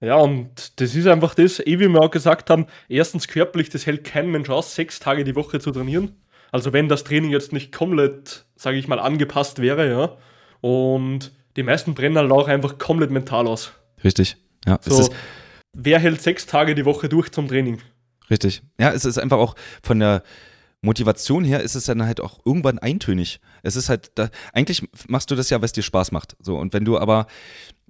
Ja, und das ist einfach das, eh wie wir auch gesagt haben, erstens körperlich, das hält kein Mensch aus, sechs Tage die Woche zu trainieren. Also wenn das Training jetzt nicht komplett, sage ich mal, angepasst wäre, ja. Und die meisten brennen halt auch einfach komplett mental aus. Richtig, ja. So, wer hält sechs Tage die Woche durch zum Training? Richtig. Ja, es ist einfach auch von der, Motivation her ist es dann halt auch irgendwann eintönig. Es ist halt, da, eigentlich machst du das ja, es dir Spaß macht. So, und wenn du aber,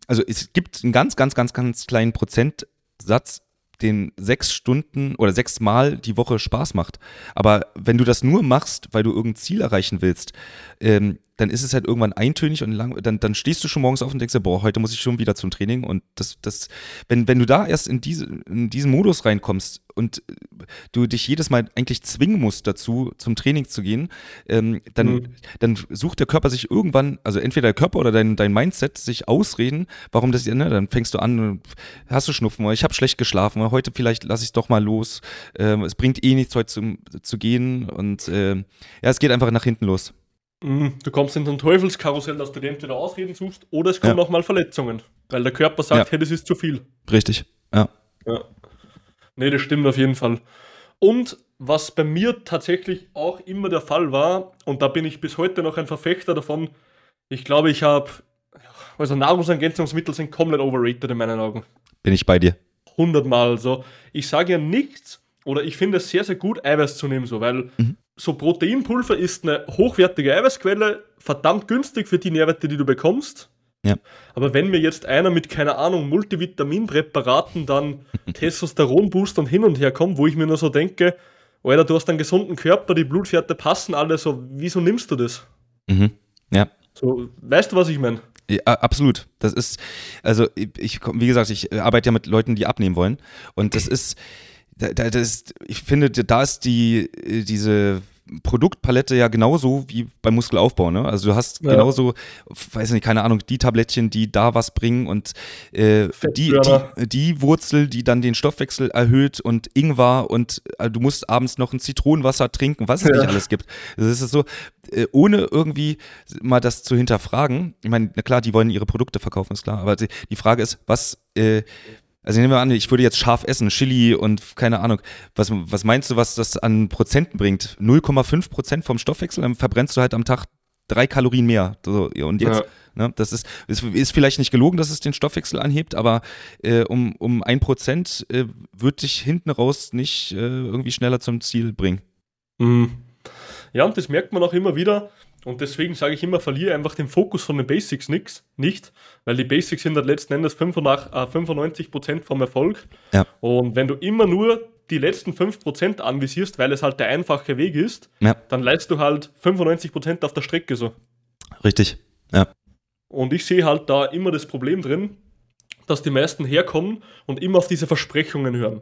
also es gibt einen ganz, ganz, ganz, ganz kleinen Prozentsatz, den sechs Stunden oder sechs Mal die Woche Spaß macht. Aber wenn du das nur machst, weil du irgendein Ziel erreichen willst, ähm, dann ist es halt irgendwann eintönig und lang, dann, dann stehst du schon morgens auf und denkst dir, boah, heute muss ich schon wieder zum Training. Und das, das, wenn, wenn du da erst in, diese, in diesen Modus reinkommst und du dich jedes Mal eigentlich zwingen musst dazu, zum Training zu gehen, ähm, dann, mhm. dann sucht der Körper sich irgendwann, also entweder der Körper oder dein, dein Mindset sich ausreden, warum das, ne, dann fängst du an, hast du Schnupfen, ich habe schlecht geschlafen, heute vielleicht lasse ich es doch mal los, ähm, es bringt eh nichts heute zu, zu gehen und äh, ja, es geht einfach nach hinten los. Mhm. Du kommst in ein Teufelskarussell, dass du dir entweder Ausreden suchst oder es kommen ja. auch mal Verletzungen, weil der Körper sagt, ja. hey, das ist zu viel. Richtig, ja. ja. Nee, das stimmt auf jeden Fall. Und was bei mir tatsächlich auch immer der Fall war, und da bin ich bis heute noch ein Verfechter davon, ich glaube, ich habe, also Nahrungsergänzungsmittel sind komplett overrated in meinen Augen. Bin ich bei dir. Hundertmal so. Ich sage ja nichts, oder ich finde es sehr, sehr gut, Eiweiß zu nehmen, so, weil mhm so Proteinpulver ist eine hochwertige Eiweißquelle, verdammt günstig für die Nährwerte, die du bekommst. Ja. Aber wenn mir jetzt einer mit, keine Ahnung, Multivitaminpräparaten dann (laughs) Testosteronboost und hin und her kommt, wo ich mir nur so denke, Alter, du hast einen gesunden Körper, die Blutwerte passen alle, so, wieso nimmst du das? Mhm. Ja. So, weißt du, was ich meine? Ja, absolut. Das ist, also ich, wie gesagt, ich arbeite ja mit Leuten, die abnehmen wollen. Und das (clears throat) ist, da, da, das, ich finde, da ist die, diese Produktpalette ja genauso wie beim Muskelaufbau. Ne? Also du hast ja. genauso, weiß nicht, keine Ahnung, die Tablettchen, die da was bringen und äh, die, die, die, Wurzel, die dann den Stoffwechsel erhöht und Ingwer und äh, du musst abends noch ein Zitronenwasser trinken, was es ja. nicht alles gibt. Das ist so, äh, ohne irgendwie mal das zu hinterfragen. Ich meine, na klar, die wollen ihre Produkte verkaufen, ist klar. Aber die, die Frage ist, was, äh, also nehmen wir an, ich würde jetzt scharf essen, Chili und keine Ahnung. Was, was meinst du, was das an Prozenten bringt? 0,5 Prozent vom Stoffwechsel, dann verbrennst du halt am Tag drei Kalorien mehr. So, und jetzt, ja. ne, das ist, ist, ist, vielleicht nicht gelogen, dass es den Stoffwechsel anhebt, aber äh, um, um ein Prozent äh, wird dich hinten raus nicht äh, irgendwie schneller zum Ziel bringen. Mhm. Ja, und das merkt man auch immer wieder. Und deswegen sage ich immer, verliere einfach den Fokus von den Basics nix, nicht, weil die Basics sind halt letzten Endes 95% äh, vom Erfolg. Ja. Und wenn du immer nur die letzten 5% anvisierst, weil es halt der einfache Weg ist, ja. dann leistest du halt 95% auf der Strecke so. Richtig, ja. Und ich sehe halt da immer das Problem drin, dass die meisten herkommen und immer auf diese Versprechungen hören.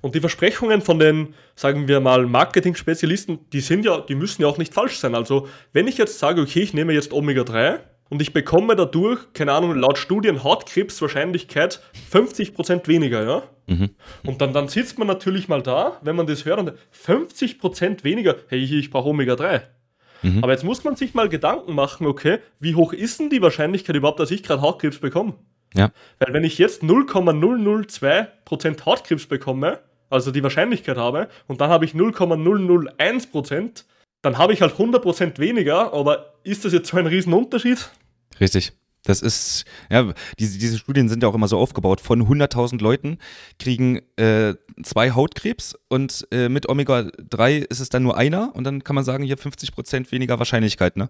Und die Versprechungen von den, sagen wir mal, Marketing-Spezialisten, die sind ja, die müssen ja auch nicht falsch sein. Also, wenn ich jetzt sage, okay, ich nehme jetzt Omega-3 und ich bekomme dadurch, keine Ahnung, laut Studien Hautkrebswahrscheinlichkeit 50% weniger, ja? Mhm. Und dann, dann sitzt man natürlich mal da, wenn man das hört und 50% weniger, hey, ich brauche Omega-3. Mhm. Aber jetzt muss man sich mal Gedanken machen, okay, wie hoch ist denn die Wahrscheinlichkeit überhaupt, dass ich gerade Hautkrebs bekomme? Ja. Weil wenn ich jetzt 0,002% Hautkrebs bekomme, also die Wahrscheinlichkeit habe, und dann habe ich 0,001%, dann habe ich halt 100% weniger, aber ist das jetzt so ein Riesenunterschied? Richtig. Das ist, ja, diese, diese Studien sind ja auch immer so aufgebaut. Von 100.000 Leuten kriegen äh, zwei Hautkrebs und äh, mit Omega-3 ist es dann nur einer und dann kann man sagen, hier 50 Prozent weniger Wahrscheinlichkeit. Ne?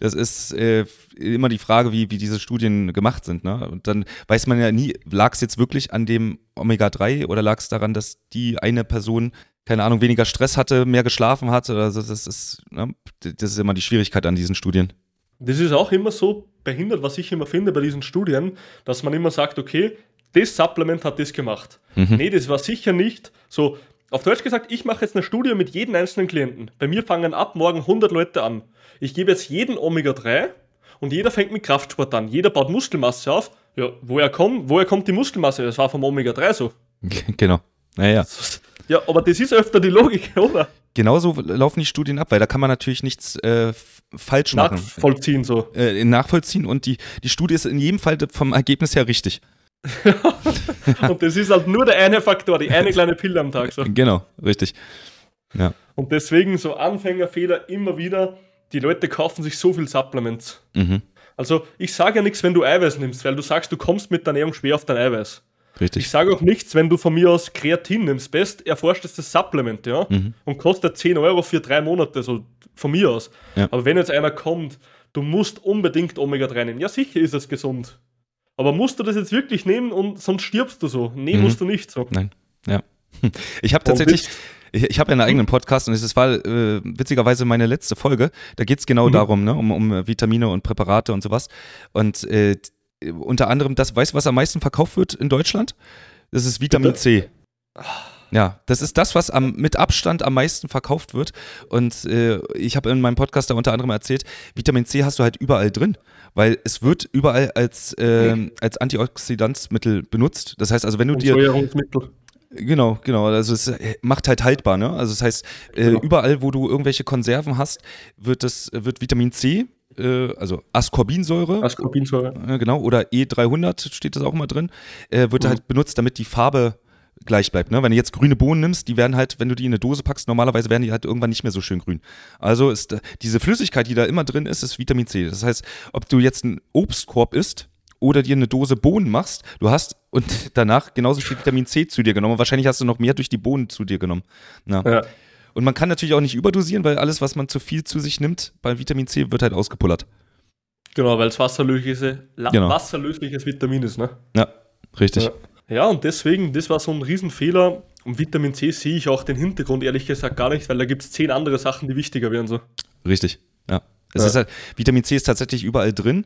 Das ist äh, immer die Frage, wie, wie diese Studien gemacht sind. Ne? Und dann weiß man ja nie, lag es jetzt wirklich an dem Omega-3 oder lag es daran, dass die eine Person keine Ahnung, weniger Stress hatte, mehr geschlafen hat. Also das ist, ne? das ist immer die Schwierigkeit an diesen Studien. Das ist auch immer so behindert, was ich immer finde bei diesen Studien, dass man immer sagt, okay, das Supplement hat das gemacht. Mhm. Nee, das war sicher nicht so. Auf Deutsch gesagt, ich mache jetzt eine Studie mit jedem einzelnen Klienten. Bei mir fangen ab morgen 100 Leute an. Ich gebe jetzt jeden Omega-3 und jeder fängt mit Kraftsport an. Jeder baut Muskelmasse auf. Ja, woher kommt, woher kommt die Muskelmasse? Das war vom Omega-3 so. (laughs) Genau. Naja. Ja, aber das ist öfter die Logik, (laughs) oder? Genauso laufen die Studien ab, weil da kann man natürlich nichts äh, falsch machen. Nachvollziehen so. Äh, nachvollziehen und die, die Studie ist in jedem Fall vom Ergebnis her richtig. (laughs) und das ist halt nur der eine Faktor, die eine kleine Pille am Tag. So. Genau, richtig. Ja. Und deswegen so Anfängerfehler immer wieder, die Leute kaufen sich so viel Supplements. Mhm. Also ich sage ja nichts, wenn du Eiweiß nimmst, weil du sagst, du kommst mit der Ernährung schwer auf dein Eiweiß. Richtig. Ich sage auch nichts, wenn du von mir aus Kreatin nimmst. Best erforschtes Supplement, ja, mhm. und kostet 10 Euro für drei Monate, so von mir aus. Ja. Aber wenn jetzt einer kommt, du musst unbedingt Omega-3 nehmen. Ja, sicher ist es gesund. Aber musst du das jetzt wirklich nehmen und sonst stirbst du so? Nee, mhm. musst du nicht so. Nein, ja. (laughs) Ich habe tatsächlich, ich, ich habe ja einen eigenen Podcast und es war äh, witzigerweise meine letzte Folge. Da geht es genau mhm. darum, ne, um, um Vitamine und Präparate und sowas. Und äh, unter anderem das, weißt du, was am meisten verkauft wird in Deutschland? Das ist Vitamin C. Ja, das ist das, was am, mit Abstand am meisten verkauft wird. Und äh, ich habe in meinem Podcast da unter anderem erzählt, Vitamin C hast du halt überall drin, weil es wird überall als, äh, als Antioxidanzmittel benutzt. Das heißt also, wenn du dir. Genau, genau. Also es äh, macht halt haltbar, ne? Also das heißt, äh, genau. überall, wo du irgendwelche Konserven hast, wird das, wird Vitamin C äh, also Ascorbinsäure. Ascorbinsäure. Äh, genau, oder E300 steht das auch mal drin, äh, wird mhm. halt benutzt, damit die Farbe gleich bleibt. Ne? Wenn du jetzt grüne Bohnen nimmst, die werden halt, wenn du die in eine Dose packst, normalerweise werden die halt irgendwann nicht mehr so schön grün. Also ist äh, diese Flüssigkeit, die da immer drin ist, ist Vitamin C. Das heißt, ob du jetzt einen Obstkorb isst oder dir eine Dose Bohnen machst, du hast und (laughs) danach genauso viel Vitamin C zu dir genommen. Wahrscheinlich hast du noch mehr durch die Bohnen zu dir genommen. Na. Ja. Und man kann natürlich auch nicht überdosieren, weil alles, was man zu viel zu sich nimmt, bei Vitamin C, wird halt ausgepullert. Genau, weil es wasserlösliches, genau. wasserlösliches Vitamin ist, ne? Ja, richtig. Ja. ja, und deswegen, das war so ein Riesenfehler. Und Vitamin C sehe ich auch den Hintergrund ehrlich gesagt gar nicht, weil da gibt es zehn andere Sachen, die wichtiger wären. So. Richtig, ja. Es ja. ist halt, Vitamin C ist tatsächlich überall drin.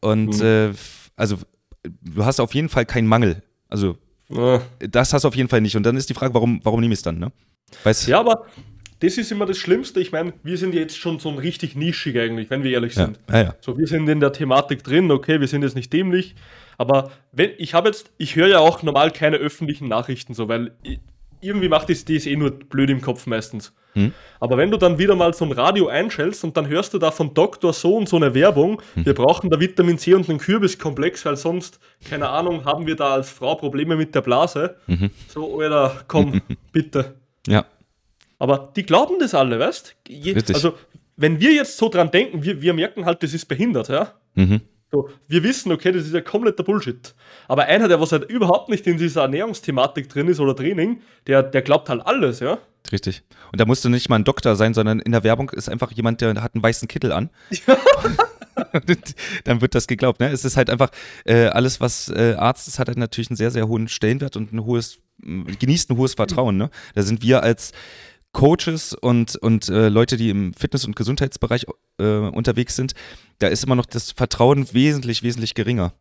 Und mhm. äh, also du hast auf jeden Fall keinen Mangel. Also ja. das hast du auf jeden Fall nicht. Und dann ist die Frage, warum, warum nehme ich es dann, ne? Weiß ja, aber das ist immer das Schlimmste. Ich meine, wir sind jetzt schon so ein richtig nischig eigentlich, wenn wir ehrlich sind. Ja, ja, ja. So, wir sind in der Thematik drin, okay, wir sind jetzt nicht dämlich, aber wenn, ich habe jetzt, ich höre ja auch normal keine öffentlichen Nachrichten so, weil irgendwie macht das, das eh nur blöd im Kopf meistens. Hm. Aber wenn du dann wieder mal so ein Radio einschältst und dann hörst du da von Dr. So und so eine Werbung, hm. wir brauchen da Vitamin C und einen Kürbiskomplex, weil sonst, keine Ahnung, haben wir da als Frau Probleme mit der Blase. Mhm. So, Alter, komm, (laughs) bitte. Ja. Aber die glauben das alle, weißt Je, Also, wenn wir jetzt so dran denken, wir, wir merken halt, das ist behindert, ja. Mhm. So, wir wissen, okay, das ist ja kompletter Bullshit. Aber einer, der was halt überhaupt nicht in dieser Ernährungsthematik drin ist oder Training, der, der glaubt halt alles, ja. Richtig. Und da musst du nicht mal ein Doktor sein, sondern in der Werbung ist einfach jemand, der hat einen weißen Kittel an. Ja. (laughs) dann wird das geglaubt. Ne? Es ist halt einfach äh, alles, was äh, Arzt ist, hat halt natürlich einen sehr, sehr hohen Stellenwert und ein hohes, genießt ein hohes Vertrauen. Ne? Da sind wir als Coaches und, und äh, Leute, die im Fitness- und Gesundheitsbereich äh, unterwegs sind, da ist immer noch das Vertrauen wesentlich, wesentlich geringer.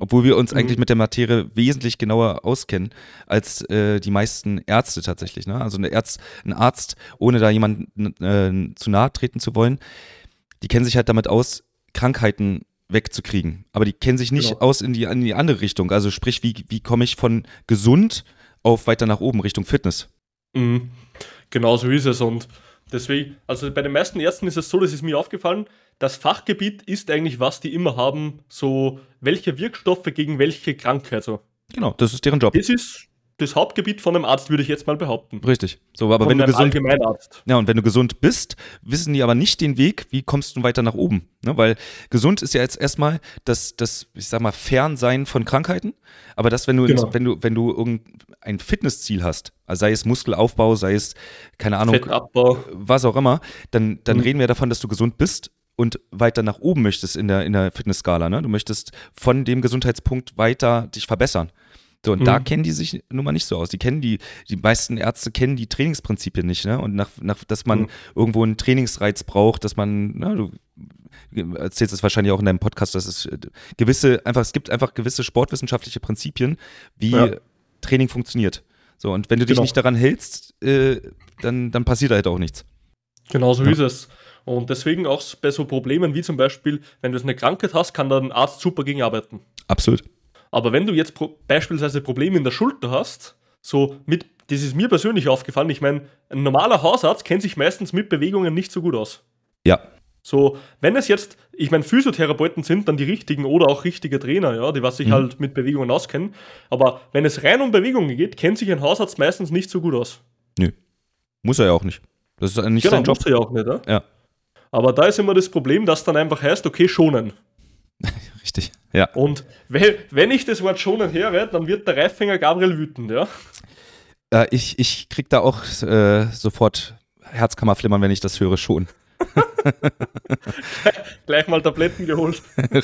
Obwohl wir uns mhm. eigentlich mit der Materie wesentlich genauer auskennen als äh, die meisten Ärzte tatsächlich. Ne? Also Ärzt, ein Arzt, ohne da jemanden äh, zu nahe treten zu wollen, die kennen sich halt damit aus, Krankheiten wegzukriegen. Aber die kennen sich nicht genau. aus in die, in die andere Richtung. Also sprich, wie, wie komme ich von gesund auf weiter nach oben Richtung Fitness? Mhm. Genau so ist es. Und deswegen, also bei den meisten Ärzten ist es so, das ist mir aufgefallen, das Fachgebiet ist eigentlich, was die immer haben, so welche Wirkstoffe gegen welche Krankheit. So. Genau, das ist deren Job. Das ist das Hauptgebiet von einem Arzt, würde ich jetzt mal behaupten. Richtig. So, aber von wenn du gesund, Ja, und wenn du gesund bist, wissen die aber nicht den Weg, wie kommst du weiter nach oben. Ne? Weil gesund ist ja jetzt erstmal das, das, ich sag mal, Fernsein von Krankheiten. Aber das, wenn du, genau. wenn du, wenn du irgendein Fitnessziel hast, also sei es Muskelaufbau, sei es, keine Ahnung, Fettabbau. was auch immer, dann, dann mhm. reden wir davon, dass du gesund bist und weiter nach oben möchtest in der, in der Fitnessskala. Ne? Du möchtest von dem Gesundheitspunkt weiter dich verbessern. So, und mhm. da kennen die sich nun mal nicht so aus. Die kennen die, die meisten Ärzte kennen die Trainingsprinzipien nicht, ne? Und nach, nach dass man mhm. irgendwo einen Trainingsreiz braucht, dass man, na, du erzählst es wahrscheinlich auch in deinem Podcast, dass es äh, gewisse, einfach, es gibt einfach gewisse sportwissenschaftliche Prinzipien, wie ja. Training funktioniert. So, und wenn du dich genau. nicht daran hältst, äh, dann, dann passiert halt auch nichts. Genau so ja. ist es. Und deswegen auch bei so Problemen wie zum Beispiel, wenn du eine Krankheit hast, kann da ein Arzt super gegen arbeiten. Absolut. Aber wenn du jetzt pro beispielsweise Probleme in der Schulter hast, so mit, das ist mir persönlich aufgefallen, ich meine, ein normaler Hausarzt kennt sich meistens mit Bewegungen nicht so gut aus. Ja. So, wenn es jetzt, ich meine, Physiotherapeuten sind dann die richtigen oder auch richtige Trainer, ja, die was sich mhm. halt mit Bewegungen auskennen. Aber wenn es rein um Bewegungen geht, kennt sich ein Hausarzt meistens nicht so gut aus. Nö. Muss er ja auch nicht. Das ist nicht genau, sein Job. Muss er ja auch nicht, ja? ja. Aber da ist immer das Problem, dass dann einfach heißt, okay, schonen. (laughs) Richtig, ja. Und wenn ich das Wort schonen höre, dann wird der Reifhänger Gabriel wütend, ja? Äh, ich, ich krieg da auch äh, sofort Herzkammerflimmern, wenn ich das höre, schon. (laughs) Gleich mal Tabletten geholt. (laughs)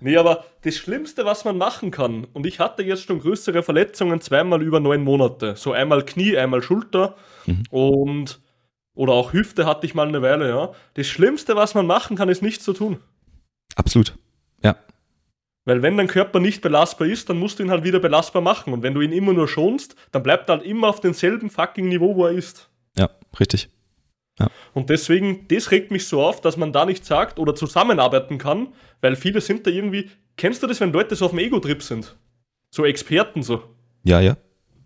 nee, aber das Schlimmste, was man machen kann, und ich hatte jetzt schon größere Verletzungen zweimal über neun Monate. So einmal Knie, einmal Schulter mhm. und oder auch Hüfte hatte ich mal eine Weile, ja. Das Schlimmste, was man machen kann, ist nichts zu tun. Absolut. Ja. Weil wenn dein Körper nicht belastbar ist, dann musst du ihn halt wieder belastbar machen. Und wenn du ihn immer nur schonst, dann bleibt er halt immer auf demselben fucking Niveau, wo er ist. Ja, richtig. Ja. Und deswegen, das regt mich so auf, dass man da nicht sagt oder zusammenarbeiten kann, weil viele sind da irgendwie. Kennst du das, wenn Leute so auf dem Ego-Trip sind? So Experten so. Ja, ja.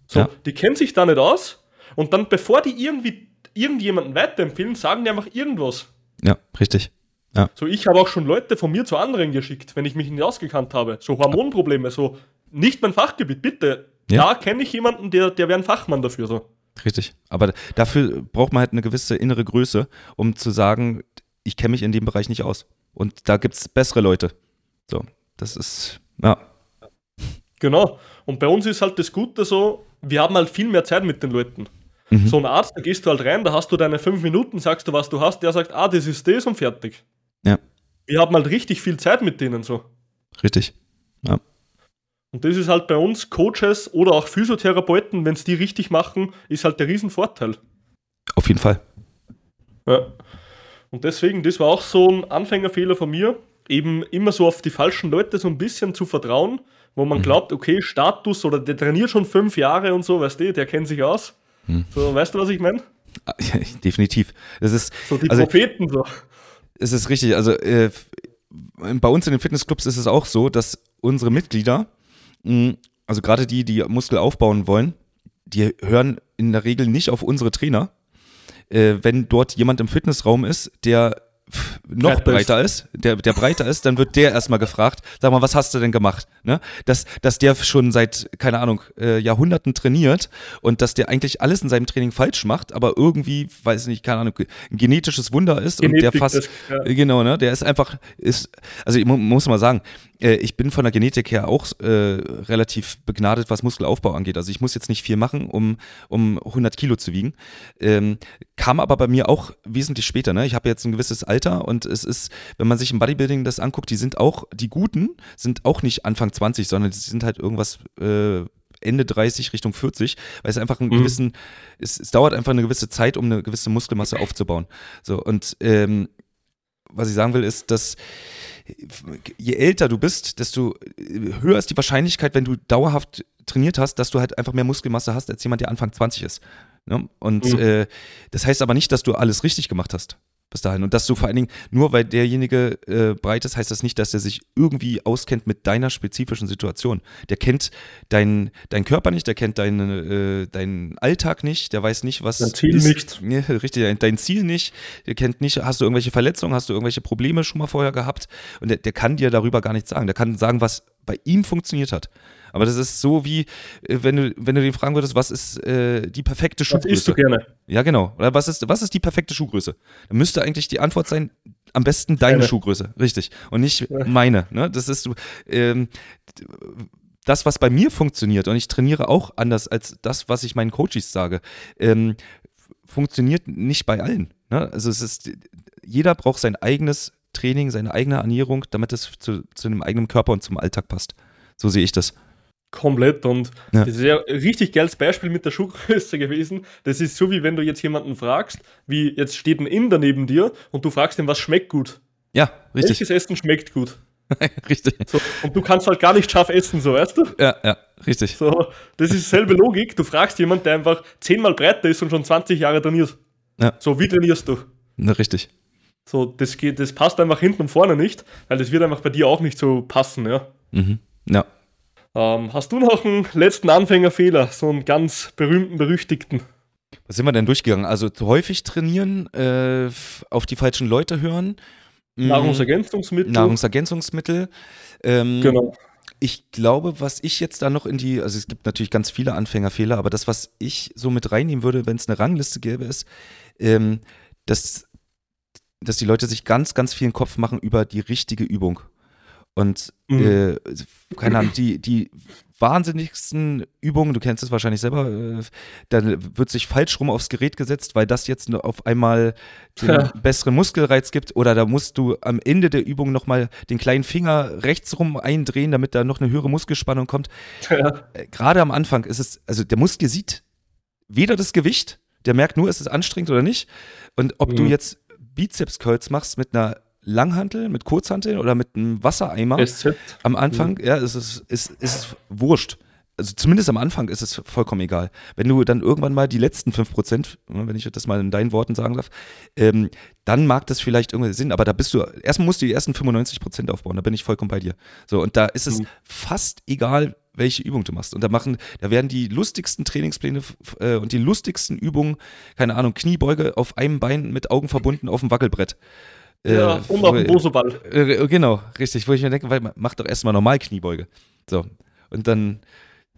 So, ja. die kennen sich da nicht aus und dann, bevor die irgendwie irgendjemanden weiterempfehlen, sagen die einfach irgendwas. Ja, richtig. Ja. So, ich habe auch schon Leute von mir zu anderen geschickt, wenn ich mich nicht ausgekannt habe. So Hormonprobleme, so nicht mein Fachgebiet, bitte. Ja. Da kenne ich jemanden, der, der wäre ein Fachmann dafür. So. Richtig. Aber dafür braucht man halt eine gewisse innere Größe, um zu sagen, ich kenne mich in dem Bereich nicht aus. Und da gibt es bessere Leute. So, das ist, ja. Genau. Und bei uns ist halt das Gute so, wir haben halt viel mehr Zeit mit den Leuten. Mhm. So ein Arzt, da gehst du halt rein, da hast du deine fünf Minuten, sagst du, was du hast, der sagt, ah, das ist das und fertig. Ja. Wir haben halt richtig viel Zeit mit denen so. Richtig. Ja. Und das ist halt bei uns Coaches oder auch Physiotherapeuten, wenn es die richtig machen, ist halt der Riesenvorteil. Auf jeden Fall. Ja. Und deswegen, das war auch so ein Anfängerfehler von mir, eben immer so auf die falschen Leute so ein bisschen zu vertrauen, wo man mhm. glaubt, okay, Status oder der trainiert schon fünf Jahre und so, weißt du, der kennt sich aus. Hm. So, weißt du, was ich meine? Ja, (laughs) definitiv. Das ist, So die Also- Propheten so. Es ist richtig. Also äh, bei uns in den Fitnessclubs ist es auch so, dass unsere Mitglieder, mh, also gerade die, die Muskel aufbauen wollen, die hören in der Regel nicht auf unsere Trainer. Äh, wenn dort jemand im Fitnessraum ist, der noch Breiter ist, der, der breiter ist, dann wird der erstmal gefragt, sag mal, was hast du denn gemacht? Ne? Dass, dass der schon seit, keine Ahnung, äh, Jahrhunderten trainiert und dass der eigentlich alles in seinem Training falsch macht, aber irgendwie, weiß nicht, keine Ahnung, ein genetisches Wunder ist und der Genetik, fast, das- ja. Genau, ne? Der ist einfach, ist, also ich mu muss mal sagen, ich bin von der Genetik her auch äh, relativ begnadet, was Muskelaufbau angeht. Also ich muss jetzt nicht viel machen, um, um 100 Kilo zu wiegen. Ähm, kam aber bei mir auch wesentlich später. Ne? Ich habe jetzt ein gewisses Alter und es ist, wenn man sich im Bodybuilding das anguckt, die sind auch, die Guten sind auch nicht Anfang 20, sondern die sind halt irgendwas äh, Ende 30 Richtung 40, weil es einfach einen Mhm. gewissen, es, es dauert einfach eine gewisse Zeit, um eine gewisse Muskelmasse aufzubauen. So, und ähm, was ich sagen will, ist, dass je älter du bist, desto höher ist die Wahrscheinlichkeit, wenn du dauerhaft trainiert hast, dass du halt einfach mehr Muskelmasse hast als jemand, der Anfang 20 ist. Ne? Und Mhm. äh, das heißt aber nicht, dass du alles richtig gemacht hast bis dahin. Und dass du vor allen Dingen, nur weil derjenige äh, breit ist, heißt das nicht, dass er sich irgendwie auskennt mit deiner spezifischen Situation. Der kennt deinen dein Körper nicht, der kennt deinen, äh, deinen Alltag nicht, der weiß nicht, was Dein Ziel ist. nicht. (laughs) Ja, richtig, dein, dein Ziel nicht, der kennt nicht, hast du irgendwelche Verletzungen, hast du irgendwelche Probleme schon mal vorher gehabt und der, der kann dir darüber gar nichts sagen. Der kann sagen, was bei ihm funktioniert hat. Aber das ist so wie, äh, wenn du, wenn du den fragen würdest, was ist äh, die perfekte Was isst Schuhgröße? du gerne? Ja, genau. Oder was ist, was ist die perfekte Schuhgröße? Dann müsste eigentlich die Antwort sein, am besten deine Deine. Schuhgröße. Richtig. Und nicht meine. Ne? Das ist ähm, das, was bei mir funktioniert, und ich trainiere auch anders als das, was ich meinen Coaches sage, ähm, funktioniert nicht bei allen. Ne? Also es ist, jeder braucht sein eigenes Training, seine eigene Ernährung, damit es zu, zu einem eigenen Körper und zum Alltag passt. So sehe ich das. Komplett und Ja. das ist ja ein richtig geiles Beispiel mit der Schuhgröße (laughs) gewesen. Das ist so, wie wenn du jetzt jemanden fragst, wie jetzt steht ein Inder neben dir und du fragst ihn, was schmeckt gut. Ja, richtig. Welches Essen schmeckt gut? (laughs) richtig. So, und du kannst halt gar nicht scharf essen, so weißt du? Ja, ja, richtig. So, das ist dieselbe Logik. Du fragst jemanden, der einfach zehnmal breiter ist und schon 20 Jahre trainiert. Ja. So, wie trainierst du? Ne, richtig. So, das, geht, das passt einfach hinten und vorne nicht, weil das wird einfach bei dir auch nicht so passen, ja. Mhm. Ja. Ähm, hast du noch einen letzten Anfängerfehler, so einen ganz berühmten, berüchtigten? Was sind wir denn durchgegangen? Also zu häufig trainieren, äh, auf die falschen Leute hören. mm, Nahrungsergänzungsmittel? Nahrungsergänzungsmittel. Ähm, Genau. Ich glaube, was ich jetzt da noch in die, also es gibt natürlich ganz viele Anfängerfehler, aber das, was ich so mit reinnehmen würde, wenn es eine Rangliste gäbe, ist, ähm, dass, dass die Leute sich ganz, ganz viel Kopf machen über die richtige Übung. Und Mhm. äh, keine Ahnung, die, die wahnsinnigsten Übungen, du kennst es wahrscheinlich selber, äh, dann wird sich falsch rum aufs Gerät gesetzt, weil das jetzt auf einmal den Ja. besseren Muskelreiz gibt oder da musst du am Ende der Übung nochmal den kleinen Finger rechts rum eindrehen, damit da noch eine höhere Muskelspannung kommt. Ja. Äh, Gerade am Anfang ist es, also der Muskel sieht weder das Gewicht, der merkt nur, ist es anstrengend oder nicht. Und ob du Mhm. jetzt Bizeps-Curls machst mit einer Langhantel, mit Kurzhantel oder mit einem Wassereimer, am Anfang, ja, ist es ist, ist es wurscht. Also zumindest am Anfang ist es vollkommen egal. Wenn du dann irgendwann mal die letzten 5%, ne, wenn ich das mal in deinen Worten sagen darf, ähm, dann mag das vielleicht irgendwie Sinn, aber da bist du, erstmal musst du die ersten 95% aufbauen, da bin ich vollkommen bei dir. So, und da ist es Mhm. fast egal, welche Übung du machst. Und da machen, da werden die lustigsten Trainingspläne äh, und die lustigsten Übungen, keine Ahnung, Kniebeuge auf einem Bein mit Augen verbunden auf dem Wackelbrett. Ja, Äh, und auf dem Bosoball. genau, richtig, wo ich mir denke, mach doch erstmal normal Kniebeuge. So. Und dann,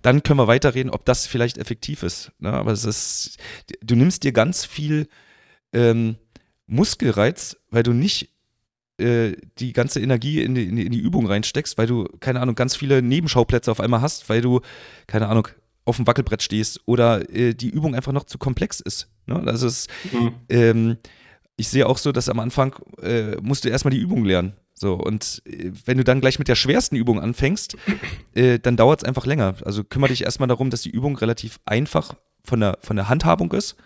dann können wir weiterreden, ob das vielleicht effektiv ist. Ne? Aber es ist, du nimmst dir ganz viel ähm, Muskelreiz, weil du nicht äh, die ganze Energie in die, in, die, in die Übung reinsteckst, weil du, keine Ahnung, ganz viele Nebenschauplätze auf einmal hast, weil du, keine Ahnung, auf dem Wackelbrett stehst oder äh, die Übung einfach noch zu komplex ist. Ne? Also es, Mhm. ähm, ich sehe auch so, dass am Anfang äh, musst du erstmal die Übung lernen. So, und äh, wenn du dann gleich mit der schwersten Übung anfängst, äh, dann dauert es einfach länger. Also kümmere dich erstmal darum, dass die Übung relativ einfach von der, von der Handhabung ist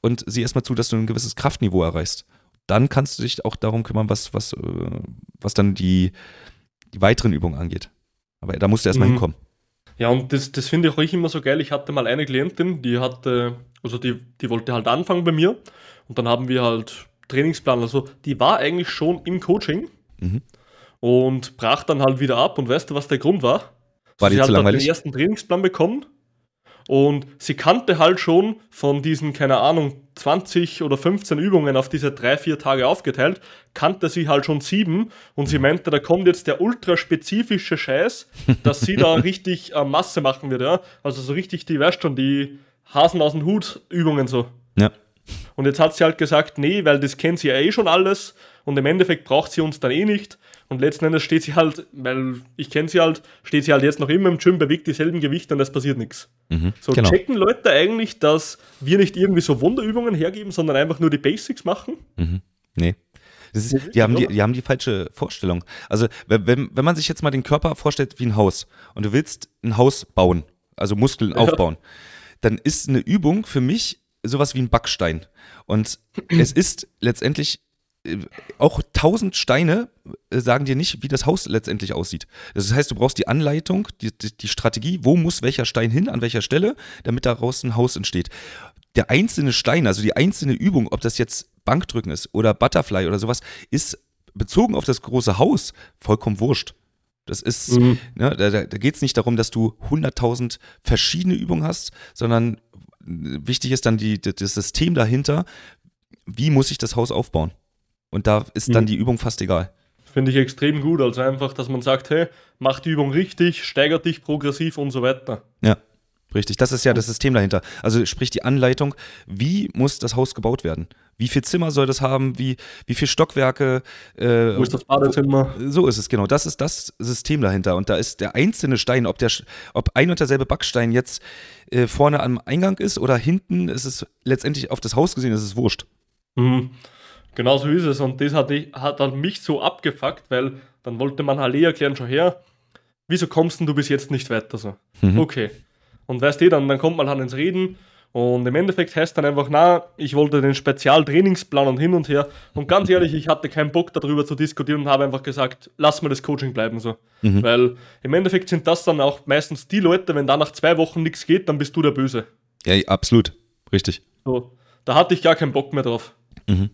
und sieh erstmal zu, dass du ein gewisses Kraftniveau erreichst. Dann kannst du dich auch darum kümmern, was, was, äh, was dann die, die weiteren Übungen angeht. Aber da musst du erstmal Mhm. hinkommen. Ja, und das, das finde ich auch immer so geil. Ich hatte mal eine Klientin, die hatte Also die, die wollte halt anfangen bei mir und dann haben wir halt Trainingsplan. Also die war eigentlich schon im Coaching Mhm. und brach dann halt wieder ab. Und weißt du, was der Grund war? War die sie zu hat dann langweilig? den ersten Trainingsplan bekommen und sie kannte halt schon von diesen, keine Ahnung, 20 oder 15 Übungen auf diese drei, vier Tage aufgeteilt, kannte sie halt schon sieben und sie meinte, da kommt jetzt der ultraspezifische Scheiß, dass sie da (laughs) richtig äh, Masse machen wird, ja. Also so richtig, die, weißt schon, die Hasen aus dem Hut Übungen so. Ja. Und jetzt hat sie halt gesagt, nee, weil das kennt sie ja eh schon alles und im Endeffekt braucht sie uns dann eh nicht. Und letzten Endes steht sie halt, weil ich kenne sie halt, steht sie halt jetzt noch immer im Gym, bewegt dieselben Gewichte und es passiert nichts. Mhm. So genau. checken Leute eigentlich, dass wir nicht irgendwie so Wunderübungen hergeben, sondern einfach nur die Basics machen? Mhm. Nee. Das ist, die, haben die, die haben die falsche Vorstellung. Also, wenn, wenn wenn man sich jetzt mal den Körper vorstellt wie ein Haus und du willst ein Haus bauen, also Muskeln aufbauen, dann ist eine Übung für mich sowas wie ein Backstein. Und es ist letztendlich äh, auch tausend Steine äh, sagen dir nicht, wie das Haus letztendlich aussieht. Das heißt, du brauchst die Anleitung, die, die, die Strategie, wo muss welcher Stein hin, an welcher Stelle, damit daraus ein Haus entsteht. Der einzelne Stein, also die einzelne Übung, ob das jetzt Bankdrücken ist oder Butterfly oder sowas, ist bezogen auf das große Haus vollkommen wurscht. Das ist, Mhm. ne, da, da, geht es nicht darum, dass du 100.000 verschiedene Übungen hast, sondern wichtig ist dann die, das System dahinter. Wie muss ich das Haus aufbauen? Und da ist dann Mhm. die Übung fast egal. Finde ich extrem gut. Also einfach, dass man sagt, hey, mach die Übung richtig, steigert dich progressiv und so weiter. Ja, richtig. Das ist ja das System dahinter. Also sprich die Anleitung, wie muss das Haus gebaut werden? Wie viel Zimmer soll das haben? Wie, wie viel Stockwerke? Äh, Wo ist das Badezimmer? So ist es, genau. Das ist das System dahinter. Und da ist der einzelne Stein, ob, der, ob ein und derselbe Backstein jetzt äh, vorne am Eingang ist oder hinten, ist es letztendlich auf das Haus gesehen, ist es wurscht. Mhm. Genau so ist es. Und das hat, ich- hat halt mich so abgefuckt, weil dann wollte man halt eh erklären, schon her, wieso kommst denn du bis jetzt nicht weiter so? Mhm. Okay. Und weißt du, dann, dann kommt man halt ins Reden und im Endeffekt heißt dann einfach, na, ich wollte den Spezialtrainingsplan und hin und her. Und ganz ehrlich, ich hatte keinen Bock darüber zu diskutieren und habe einfach gesagt, lass mal das Coaching bleiben so. Mhm. Weil im Endeffekt sind das dann auch meistens die Leute, wenn da nach zwei Wochen nichts geht, dann bist du der Böse. Ja, absolut. Richtig. So, da hatte ich gar keinen Bock mehr drauf. Mhm.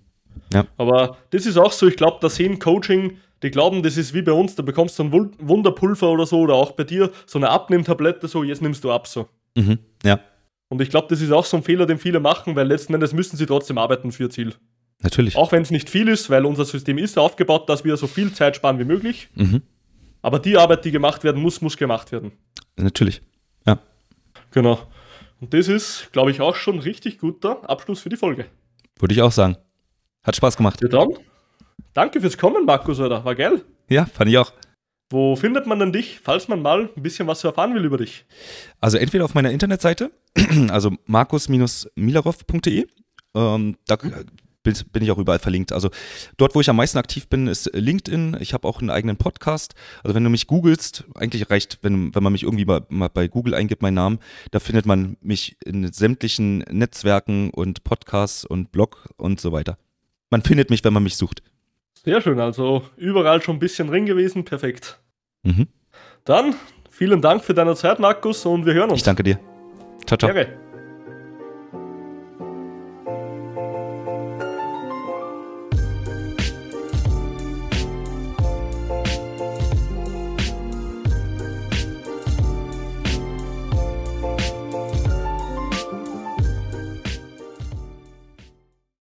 Ja. Aber das ist auch so, ich glaube, da sehen Coaching, die glauben, das ist wie bei uns, da bekommst du ein Wunderpulver oder so, oder auch bei dir, so eine Abnehmtablette, so, jetzt nimmst du ab, so. Mhm. Ja, Und ich glaube, das ist auch so ein Fehler, den viele machen, weil letzten Endes müssen sie trotzdem arbeiten für ihr Ziel. natürlich. Auch wenn es nicht viel ist, weil unser System ist aufgebaut, dass wir so viel Zeit sparen wie möglich. Mhm. Aber die Arbeit, die gemacht werden muss, muss gemacht werden. Natürlich. Ja. Genau. Und das ist, glaube ich, auch schon ein richtig guter Abschluss für die Folge. Würde ich auch sagen. Hat Spaß gemacht. Ja, dann. Danke fürs Kommen, Markus, Alter. War geil. Ja, fand ich auch. Wo findet man denn dich, falls man mal ein bisschen was erfahren will über dich? Also entweder auf meiner Internetseite, (clears throat) also markus-milarov.de, ähm, da bin, bin ich auch überall verlinkt. Also dort, wo ich am meisten aktiv bin, ist LinkedIn. Ich habe auch einen eigenen Podcast. Also wenn du mich googelst, eigentlich reicht, wenn, wenn man mich irgendwie mal, mal bei Google eingibt, meinen Namen, da findet man mich in sämtlichen Netzwerken und Podcasts und Blog und so weiter. Man findet mich, wenn man mich sucht. Sehr schön, also überall schon ein bisschen drin gewesen, perfekt. Mhm. Dann vielen Dank für deine Zeit, Markus, und wir hören uns. Ich danke dir. Ciao, ciao. Gerne.